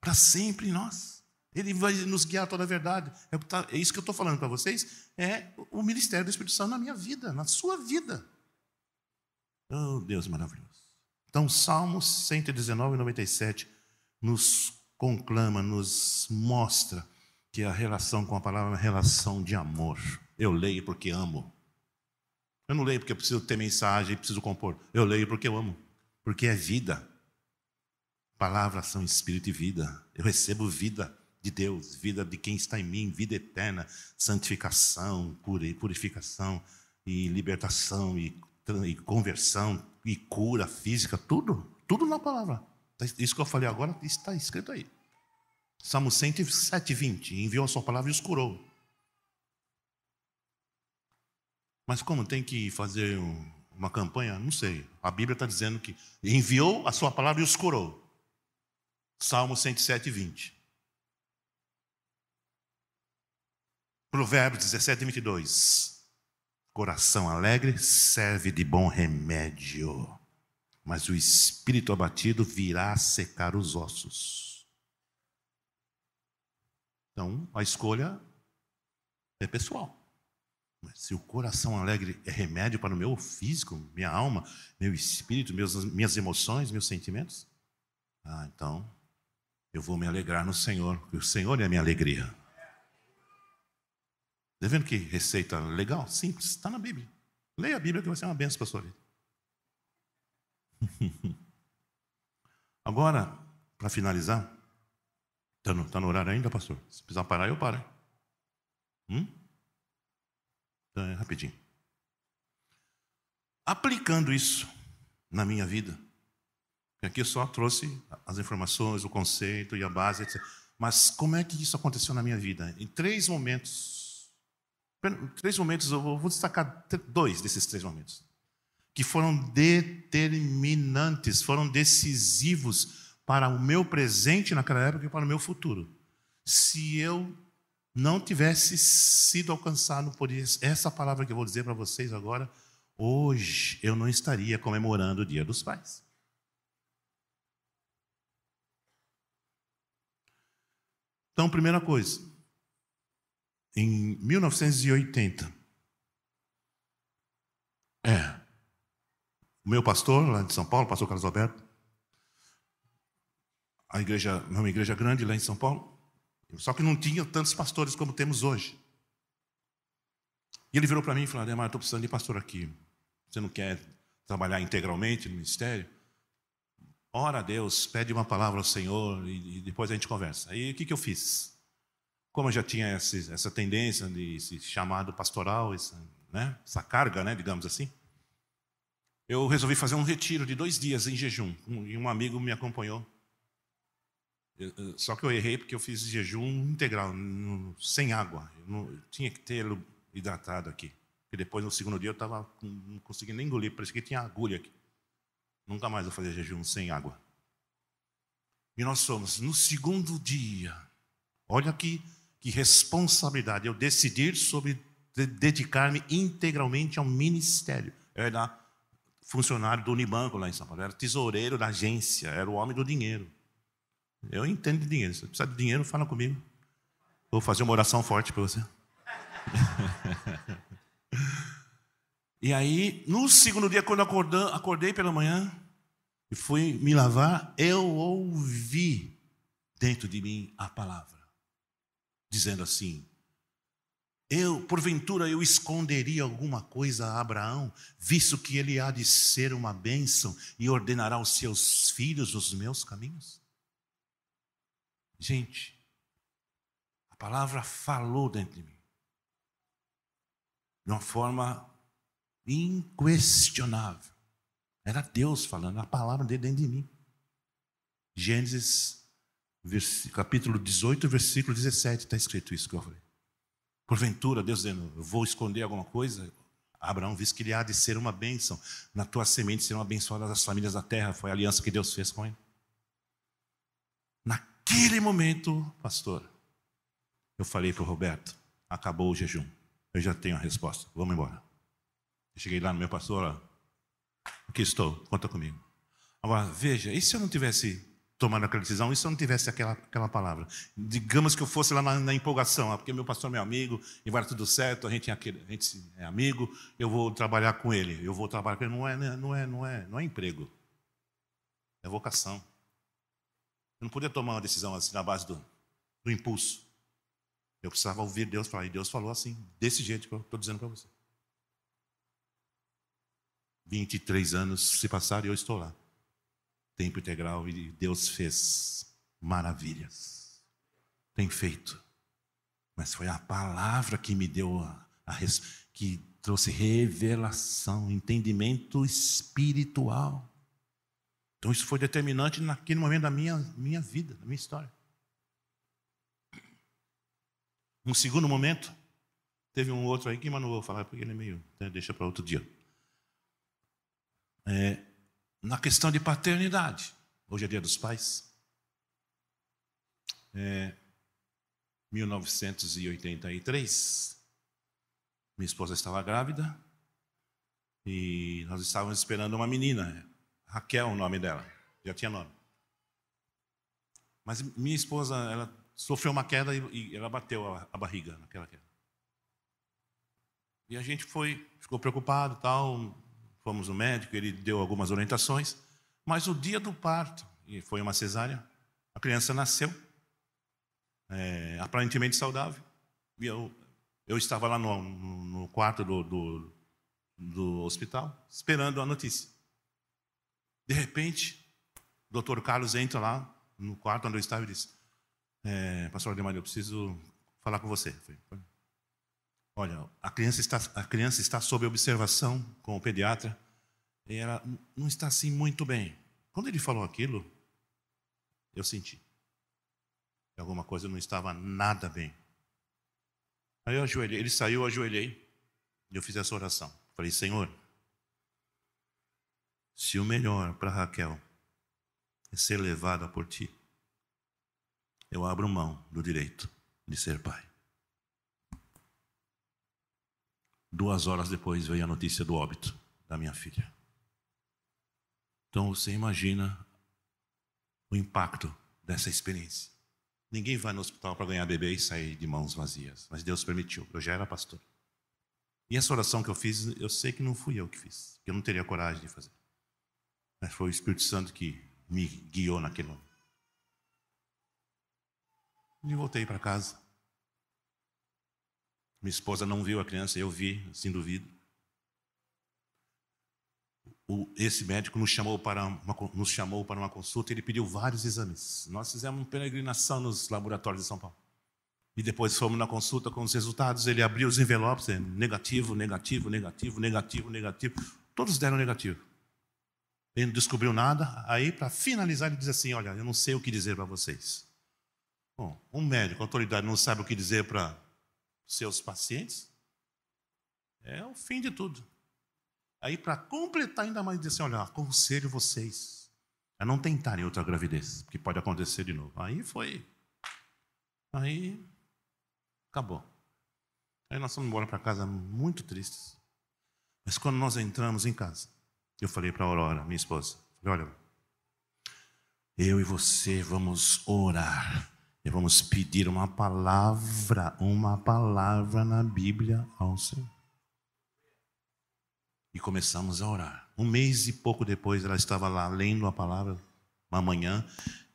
Speaker 2: para sempre em nós. Ele vai nos guiar toda a verdade. É, tá, é isso que eu estou falando para vocês. É o ministério do Espírito Santo na minha vida, na sua vida. Oh, Deus maravilhoso. Então, Salmos 119, 97 nos conclama, nos mostra que a relação com a palavra é uma relação de amor. Eu leio porque amo. Eu não leio porque eu preciso ter mensagem, preciso compor. Eu leio porque eu amo. Porque é vida. Palavras são espírito e vida. Eu recebo vida de Deus, vida de quem está em mim, vida eterna, santificação, purificação e libertação e e conversão, e cura física, tudo, tudo na palavra. Isso que eu falei agora está escrito aí. Salmo 107, 20. Enviou a sua palavra e os curou. Mas como tem que fazer uma campanha? Não sei. A Bíblia está dizendo que enviou a sua palavra e os curou. Salmo 107, 20. Provérbios 17, 22. Coração alegre serve de bom remédio, mas o espírito abatido virá secar os ossos. Então, a escolha é pessoal. Mas se o coração alegre é remédio para o meu físico, minha alma, meu espírito, meus, minhas emoções, meus sentimentos, ah, então eu vou me alegrar no Senhor, porque o Senhor é a minha alegria. Está vendo que receita legal? Simples, está na Bíblia. Leia a Bíblia que vai ser uma benção para a sua vida. (laughs) Agora, para finalizar, está no, tá no, horário ainda, pastor? Se precisar parar, eu paro. Hum? Então, é rapidinho. Aplicando isso na minha vida, aqui eu só trouxe as informações, o conceito e a base, etc. Mas como é que isso aconteceu na minha vida? Em três momentos Três momentos, eu vou destacar dois desses três momentos, que foram determinantes, foram decisivos para o meu presente naquela época e para o meu futuro. Se eu não tivesse sido alcançado por essa palavra que eu vou dizer para vocês agora, hoje eu não estaria comemorando o Dia dos Pais. Então, primeira coisa, em 1980. É. O meu pastor, lá de São Paulo, pastor Carlos Alberto, a igreja, uma igreja grande lá em São Paulo, só que não tinha tantos pastores como temos hoje. E ele virou para mim e falou: Ademar, estou precisando de pastor aqui. Você não quer trabalhar integralmente no ministério? Ora a Deus, pede uma palavra ao Senhor e, depois a gente conversa. Aí o que, que eu fiz? como eu já tinha essa, essa tendência de esse chamado pastoral, essa, né, essa carga, né, digamos assim, eu resolvi fazer um retiro de dois dias em jejum. Um, e um amigo me acompanhou. Eu, só que eu errei porque eu fiz jejum integral, sem água. Eu não, tinha que ter hidratado aqui. E depois, no segundo dia, eu estava não conseguindo nem engolir, parecia que tinha agulha aqui. Nunca mais eu fazia jejum sem água. E nós somos no segundo dia. Olha aqui que responsabilidade eu decidir sobre dedicar-me integralmente ao ministério. Eu era funcionário do Unibanco lá em São Paulo, eu era tesoureiro da agência, era o homem do dinheiro. Eu entendo de dinheiro. Se precisar de dinheiro, fala comigo. Vou fazer uma oração forte para você. (laughs) e aí, no segundo dia, quando acordei, acordei pela manhã e fui me lavar, eu ouvi dentro de mim a palavra dizendo assim: eu, porventura, eu esconderia alguma coisa a Abraão, visto que ele há de ser uma bênção e ordenará aos seus filhos os meus caminhos? Gente, a palavra falou dentro de mim, de uma forma inquestionável. Era Deus falando, a palavra dele dentro de mim. Gênesis capítulo 18, versículo 17, está escrito isso que eu falei. Porventura, Deus dizendo, eu vou esconder alguma coisa? Abraão viu que ele há de ser uma bênção. Na tua semente serão abençoadas as famílias da terra. Foi a aliança que Deus fez com ele. Naquele momento, pastor, eu falei para o Roberto: acabou o jejum. Eu já tenho a resposta. Vamos embora. Eu cheguei lá no meu pastor, ó, aqui estou, conta comigo. Agora, veja, e se eu não tivesse tomando aquela decisão e se eu não tivesse aquela, aquela palavra? Digamos que eu fosse lá na, na empolgação, ah, porque meu pastor é meu amigo, e vai tudo certo, a gente, é aquele, a gente é amigo, eu vou trabalhar com ele, eu vou trabalhar com ele. Não é, né, não é, não é, não é emprego, é vocação. Eu não podia tomar uma decisão assim na base do, do impulso. Eu precisava ouvir Deus falar, e Deus falou assim, desse jeito que eu estou dizendo para você. 23 anos se passaram e eu estou lá tempo integral e Deus fez maravilhas. Tem feito. Mas foi a palavra que me deu a, a que trouxe revelação, entendimento espiritual. Então isso foi determinante naquele momento da minha, minha vida, da minha história. Um segundo momento, teve um outro aí que mas não vou falar porque ele é meio. Né, deixa para outro dia. É, na questão de paternidade. Hoje é dia dos pais. É, 1983, minha esposa estava grávida e nós estávamos esperando uma menina, Raquel, o nome dela, já tinha nome. Mas minha esposa, ela sofreu uma queda e, ela bateu a, a barriga naquela queda. E a gente foi, ficou preocupado, tal, fomos no médico, ele deu algumas orientações, mas o dia do parto, e foi uma cesárea, a criança nasceu, é, aparentemente saudável, e eu, eu estava lá no, no quarto do, do, do hospital, esperando a notícia. De repente, o doutor Carlos entra lá no quarto onde eu estava e disse: é, Pastor Ademar, eu preciso falar com você. Olha, a criança, está, a criança está sob observação com o pediatra e ela não está assim muito bem. Quando ele falou aquilo, eu senti que alguma coisa não estava nada bem. Aí eu ajoelhei, ele saiu, eu ajoelhei e eu fiz essa oração. Falei, Senhor, se o melhor para Raquel é ser levada por ti, eu abro mão do direito de ser pai. Duas horas depois veio a notícia do óbito da minha filha. Então você imagina o impacto dessa experiência. Ninguém vai no hospital para ganhar bebê e sair de mãos vazias, mas Deus permitiu. Eu já era pastor. E essa oração que eu fiz, eu sei que não fui eu que fiz, que eu não teria coragem de fazer. Mas foi o Espírito Santo que me guiou naquele momento. E voltei para casa. Minha esposa não viu a criança, eu vi, sem duvido. O, esse médico nos chamou, para uma, nos chamou para uma consulta ele pediu vários exames. Nós fizemos uma peregrinação nos laboratórios de São Paulo. E depois fomos na consulta com os resultados. Ele abriu os envelopes, é, negativo, negativo, negativo, negativo, negativo. Todos deram negativo. Ele não descobriu nada. Aí, para finalizar, ele diz assim: Olha, eu não sei o que dizer para vocês. Bom, um médico, autoridade, não sabe o que dizer para seus pacientes. É o fim de tudo. Aí, para completar ainda mais, diz assim: Olha, aconselho vocês a não tentarem outra gravidez, porque pode acontecer de novo. Aí foi. Aí acabou. Aí nós fomos embora para casa muito tristes. Mas quando nós entramos em casa, eu falei para a Aurora, minha esposa, falei, olha, eu e você vamos orar e vamos pedir uma palavra, uma palavra na Bíblia ao Senhor. E começamos a orar. Um mês e pouco depois, ela estava lá lendo a palavra, uma manhã,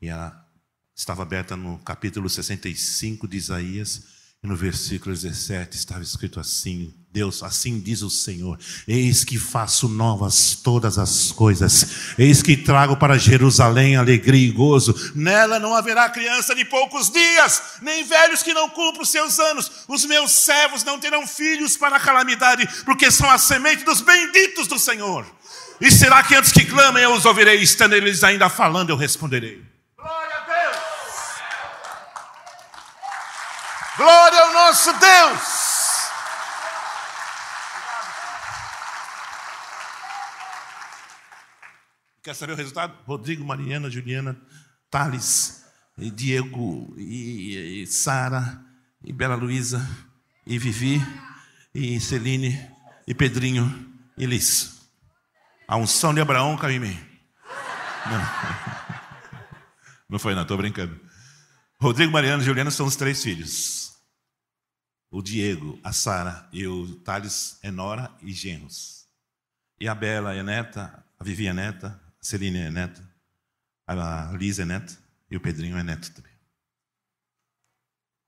Speaker 2: e ela estava aberta no capítulo 65 de Isaías, e no versículo 17 estava escrito assim: Deus, assim diz o Senhor: Eis que faço novas todas as coisas, eis que trago para Jerusalém alegria e gozo. Nela não haverá criança de poucos dias, nem velhos que não cumpram seus anos. Os meus servos não terão filhos para a calamidade, porque são a semente dos benditos do Senhor. E será que antes que clamem eu os ouvirei, estando eles ainda falando, eu responderei. Glória ao nosso Deus! Quer saber o resultado? Rodrigo, Mariana, Juliana, Thales, e Diego, e, e Sara, e Bela Luísa, e Vivi, e Celine, e Pedrinho, e Liz. A unção de Abraão caiu em mim. Não, (laughs) não foi, não, estou brincando. Rodrigo, Mariana e Juliana são os três filhos o Diego, a Sara e o Thales é nora e genros. E a Bela é neta, a Vivi é neta, Celine é neta, a Liz é neta e o Pedrinho é neto também.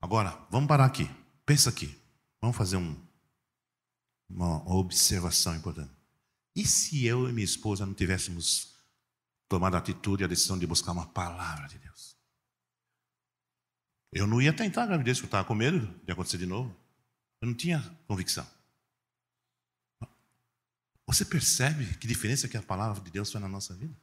Speaker 2: Agora, vamos parar aqui. Pensa aqui. Vamos fazer um, uma observação importante. E se eu e minha esposa não tivéssemos tomado a atitude e a decisão de buscar uma palavra de Deus? Eu não ia tentar a gravidez, eu estava com medo de acontecer de novo. Eu não tinha convicção. Você percebe que diferença que a palavra de Deus faz na nossa vida?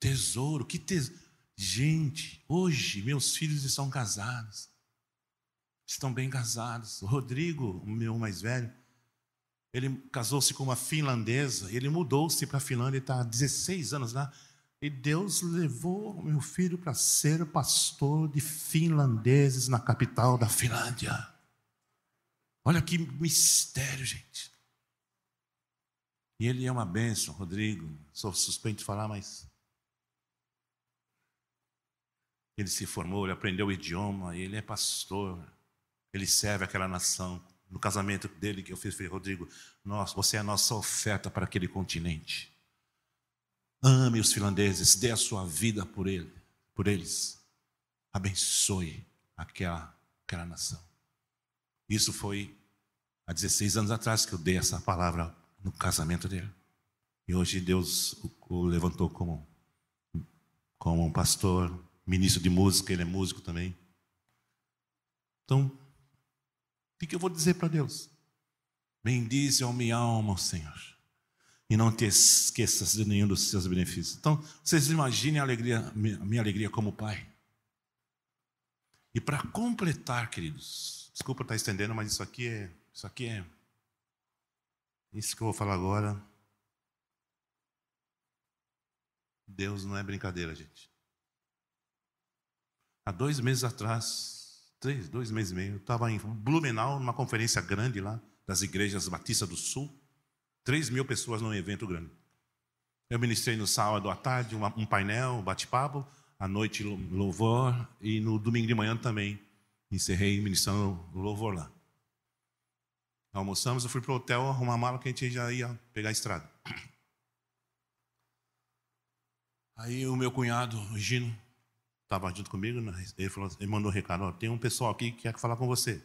Speaker 2: Tesouro, que tesouro. Gente, hoje meus filhos estão casados. estão bem casados. O Rodrigo, o meu mais velho, ele casou-se com uma finlandesa, ele mudou-se para a Finlândia, está há 16 anos lá. E Deus levou meu filho para ser pastor de finlandeses na capital da Finlândia. Olha que mistério, gente. E ele é uma bênção, Rodrigo. Sou suspeito de falar, mas. Ele se formou, ele aprendeu o idioma, ele é pastor. Ele serve aquela nação. No casamento dele que eu fiz, falei, Rodrigo, nós, você é a nossa oferta para aquele continente. Ame os finlandeses, dê a sua vida por ele, por eles. Abençoe aquela, aquela nação. Isso foi há 16 anos atrás que eu dei essa palavra no casamento dele. E hoje Deus o levantou como, como um pastor, ministro de música, ele é músico também. Então, o que eu vou dizer para Deus? Bendize a minha alma, Senhor e não te esqueças de nenhum dos seus benefícios. Então, vocês imaginem a alegria, a minha alegria como pai. E para completar, queridos, desculpa estar estendendo, mas isso aqui é, isso aqui é, isso que eu vou falar agora. Deus não é brincadeira, gente. Há dois meses atrás, três, dois meses e meio, eu estava em Blumenau, numa conferência grande lá, das igrejas Batista do Sul. 3 mil pessoas num evento grande. Eu ministrei no sábado à tarde um painel, um bate-papo, à noite louvor e no domingo de manhã também encerrei ministrando louvor lá. Almoçamos, eu fui para o hotel arrumar a mala que a gente já ia pegar a estrada. Aí o meu cunhado, o Gino, estava junto comigo, né? ele, falou, ele mandou um recado, ó, tem um pessoal aqui que quer falar com você.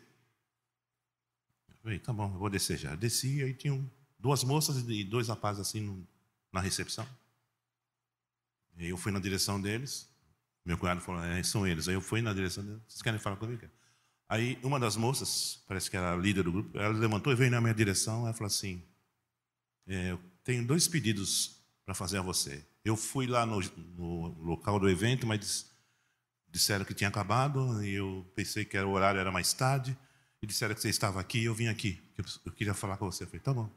Speaker 2: Eu falei, tá bom, eu vou descer já. Eu desci, aí tinha duas moças e dois rapazes assim no, na recepção. E eu fui na direção deles. Meu cunhado falou, é, são eles. Aí eu fui na direção deles. Vocês querem falar comigo? Aí uma das moças, parece que era a líder do grupo, ela levantou e veio na minha direção. Ela falou assim: é, Eu tenho dois pedidos para fazer a você. Eu fui lá no, no, local do evento, mas disseram que tinha acabado. E eu pensei que o horário era mais tarde. E disseram que você estava aqui e eu vim aqui. Eu, eu queria falar com você. Eu falei: Tá bom.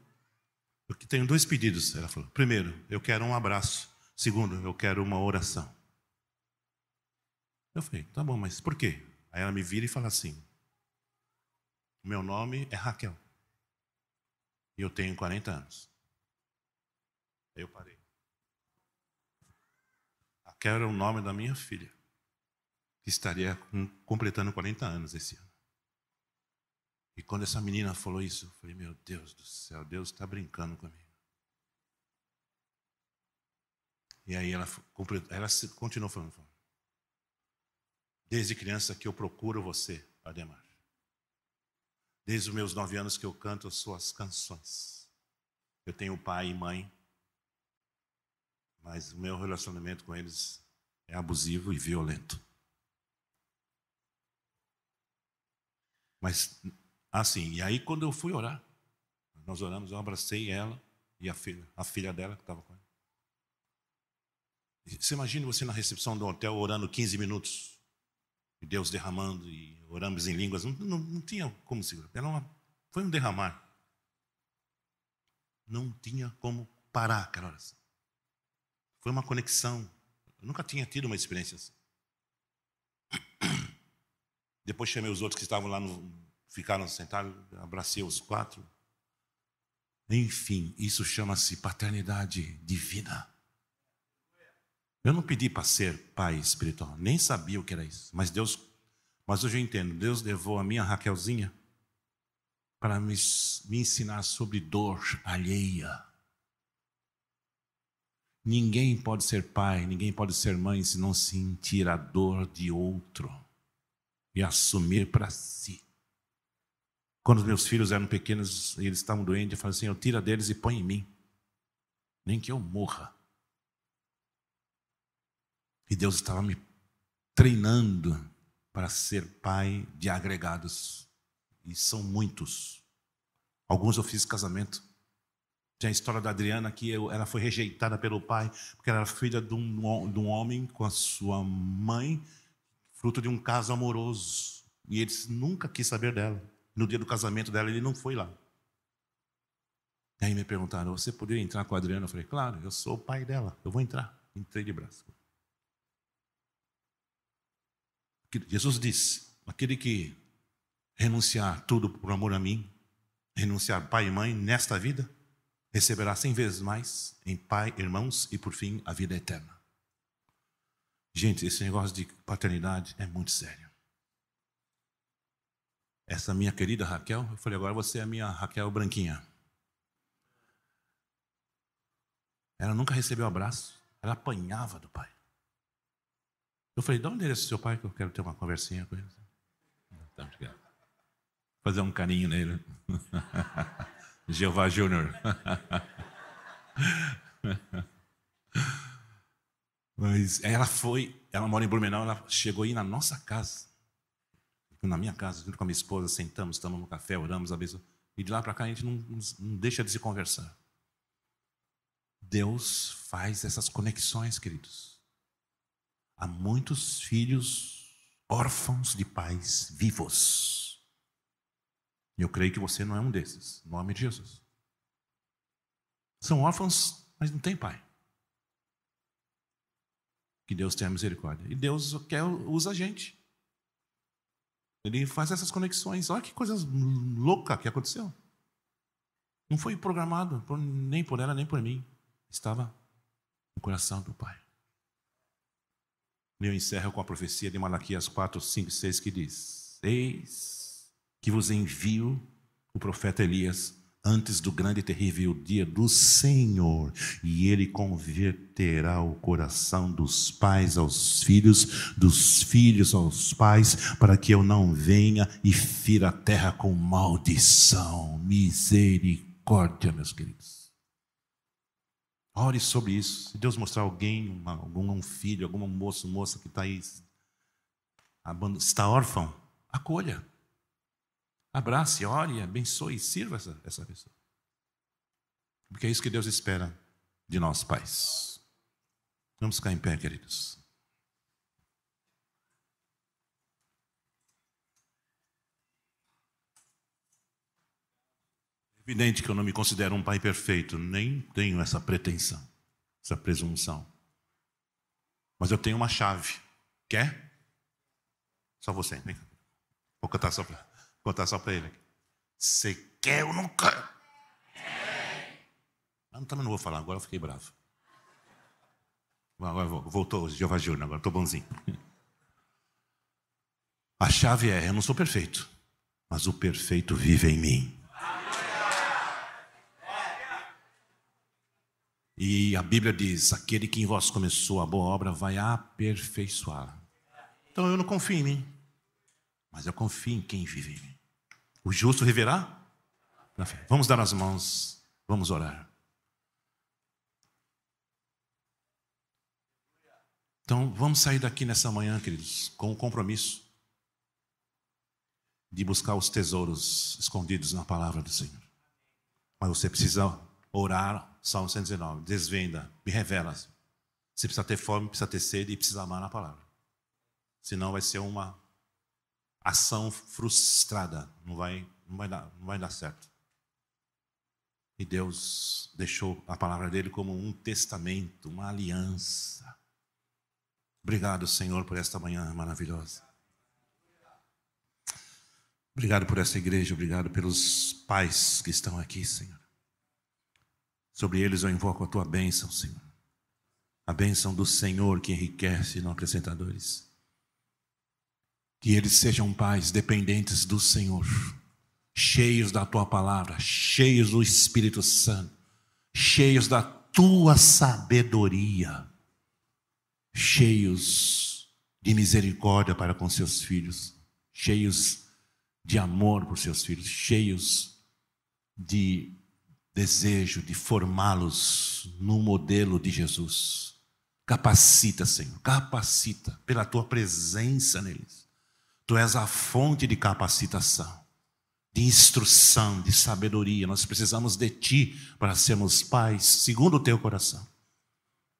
Speaker 2: Eu tenho dois pedidos, ela falou. Primeiro, eu quero um abraço. Segundo, eu quero uma oração. Eu falei, tá bom, mas por quê? Aí ela me vira e fala assim: Meu nome é Raquel. E eu tenho 40 anos. Aí eu parei. Raquel era o nome da minha filha, que estaria completando 40 anos esse ano. E quando essa menina falou isso, eu falei: Meu Deus do céu, Deus está brincando comigo. E aí ela, ela continuou falando, Desde criança que eu procuro você, Ademar. Desde os meus nove anos que eu canto as suas canções. Eu tenho pai e mãe, mas o meu relacionamento com eles é abusivo e violento. Mas Assim, e aí quando eu fui orar, nós oramos, eu abracei ela e a filha, a filha dela que estava com ela. Você imagina você na recepção do hotel orando 15 minutos, Deus derramando, e oramos em línguas, não, não, não tinha como segurar. Era uma, foi um derramar. Não tinha como parar aquela oração. Foi uma conexão. Eu nunca tinha tido uma experiência assim. (coughs) Depois chamei os outros que estavam lá no, ficaram sentados, abracei os quatro. Enfim, isso chama-se paternidade divina. Eu não pedi para ser pai espiritual, nem sabia o que era isso. Mas Deus, mas hoje eu entendo, Deus levou a minha Raquelzinha para me, me ensinar sobre dor alheia. Ninguém pode ser pai, ninguém pode ser mãe se não sentir a dor de outro e assumir para si. Quando os meus filhos eram pequenos e eles estavam doentes, eu falei assim: eu tira deles e põe em mim. Nem que eu morra. E Deus estava me treinando para ser pai de agregados. E são muitos. Alguns eu fiz casamento. Tem a história da Adriana que ela foi rejeitada pelo pai, porque ela era filha de um, de um homem com a sua mãe, fruto de um caso amoroso. E ele nunca quis saber dela. No dia do casamento dela, ele não foi lá. E aí me perguntaram: você poderia entrar com a Adriana? Eu falei: claro, eu sou o pai dela, eu vou entrar. Entrei de braço. Jesus disse: aquele que renunciar tudo por amor a mim, renunciar pai e mãe nesta vida, receberá cem vezes mais em pai, irmãos e por fim a vida eterna. Gente, esse negócio de paternidade é muito sério. Essa minha querida Raquel, eu falei, agora você é a minha Raquel branquinha. Ela nunca recebeu abraço, ela apanhava do pai. Eu falei, dá o endereço do seu pai que eu quero ter uma conversinha com ele. Tá, obrigado. Fazer um carinho nele. (laughs) Jeová Júnior. (laughs) Mas ela foi, ela mora em Blumenau, ela chegou aí na nossa casa. Na minha casa, junto com a minha esposa, sentamos, no café, oramos, abençoamos. E de lá para cá a gente não, não deixa de se conversar. Deus faz essas conexões, queridos. Há muitos filhos órfãos de pais vivos. E eu creio que você não é um desses, em nome de Jesus. São órfãos, mas não tem pai. Que Deus tenha misericórdia. E Deus quer usa a gente. Ele faz essas conexões. Olha que coisa louca que aconteceu. Não foi programado nem por ela, nem por mim estava no coração do Pai. Eu encerro com a profecia de Malaquias 4, 5 e 6 que diz: Eis que vos envio o profeta Elias antes do grande e terrível dia do Senhor, e ele converterá o coração dos pais aos filhos, dos filhos aos pais, para que eu não venha e fira a terra com maldição. Misericórdia, meus queridos. Ore sobre isso. Se Deus mostrar alguém, uma, algum filho, algum moço, moça que está aí, está órfão, acolha. Abrace, ore, abençoe, sirva essa, essa pessoa. Porque é isso que Deus espera de nós, pais. Vamos ficar em pé, queridos. Evidente que eu não me considero um pai perfeito, nem tenho essa pretensão, essa presunção. Mas eu tenho uma chave. Quer? Só você, vem. Vou contar só para contar só para ele. Você quer ou não quer? Eu também não vou falar, agora eu fiquei bravo. Agora voltou Jeová Júnior, agora estou bonzinho. A chave é: eu não sou perfeito, mas o perfeito vive em mim. E a Bíblia diz: aquele que em vós começou a boa obra vai aperfeiçoá-la. Então eu não confio em mim, mas eu confio em quem vive em mim. O justo viverá na fé. Vamos dar as mãos, vamos orar. Então vamos sair daqui nessa manhã, queridos, com o compromisso de buscar os tesouros escondidos na palavra do Senhor. Mas você precisa orar Salmo 119, desvenda, me revela. Você precisa ter fome, precisa ter sede e precisa amar na palavra. Senão vai ser uma ação frustrada, não vai, não vai, dar, não vai dar certo. E Deus deixou a palavra dele como um testamento, uma aliança. Obrigado, Senhor, por esta manhã maravilhosa. Obrigado por essa igreja, obrigado pelos pais que estão aqui, Senhor. Sobre eles eu invoco a tua bênção, Senhor. A bênção do Senhor que enriquece não acrescenta dores. Que eles sejam pais dependentes do Senhor, cheios da tua palavra, cheios do Espírito Santo, cheios da tua sabedoria, cheios de misericórdia para com seus filhos, cheios de amor por seus filhos, cheios de desejo de formá-los no modelo de Jesus. Capacita, Senhor, capacita pela tua presença neles. Tu és a fonte de capacitação, de instrução, de sabedoria. Nós precisamos de ti para sermos pais, segundo o teu coração.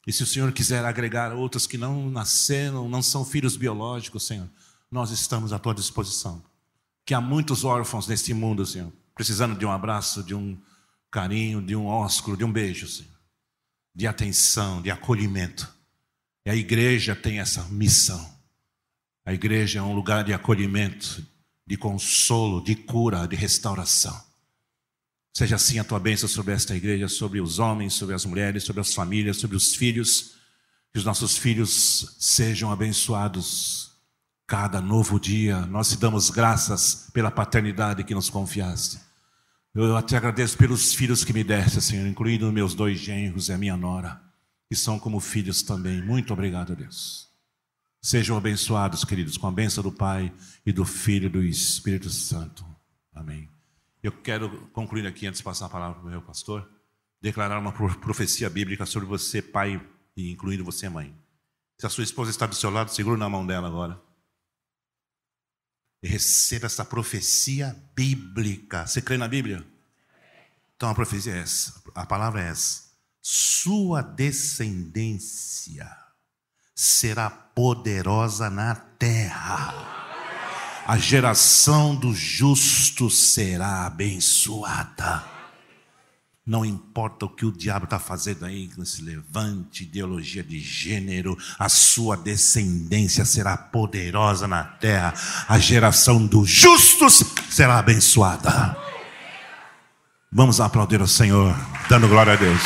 Speaker 2: E se o Senhor quiser agregar outros que não nasceram, não são filhos biológicos, Senhor, nós estamos à tua disposição. Que há muitos órfãos neste mundo, Senhor, precisando de um abraço, de um carinho, de um ósculo, de um beijo, Senhor, de atenção, de acolhimento. E a igreja tem essa missão. A igreja é um lugar de acolhimento, de consolo, de cura, de restauração. Seja assim a tua bênção sobre esta igreja, sobre os homens, sobre as mulheres, sobre as famílias, sobre os filhos. Que os nossos filhos sejam abençoados cada novo dia. Nós te damos graças pela paternidade que nos confiaste. Eu te agradeço pelos filhos que me deste, Senhor, incluindo meus dois genros e a minha nora, que são como filhos também. Muito obrigado, Deus. Sejam abençoados, queridos, com a benção do Pai e do Filho e do Espírito Santo. Amém. Eu quero concluir aqui, antes de passar a palavra para o meu pastor, declarar uma profecia bíblica sobre você, pai, e incluindo você, mãe. Se a sua esposa está do seu lado, segura na mão dela agora. Receba essa profecia bíblica. Você crê na Bíblia? Então a profecia é essa, a palavra é essa. Sua descendência será poderosa na terra a geração do justo será abençoada. Não importa o que o diabo está fazendo aí, que se levante, ideologia de gênero, a sua descendência será poderosa na terra, a geração dos justos será abençoada. Vamos aplaudir o Senhor, dando glória a Deus.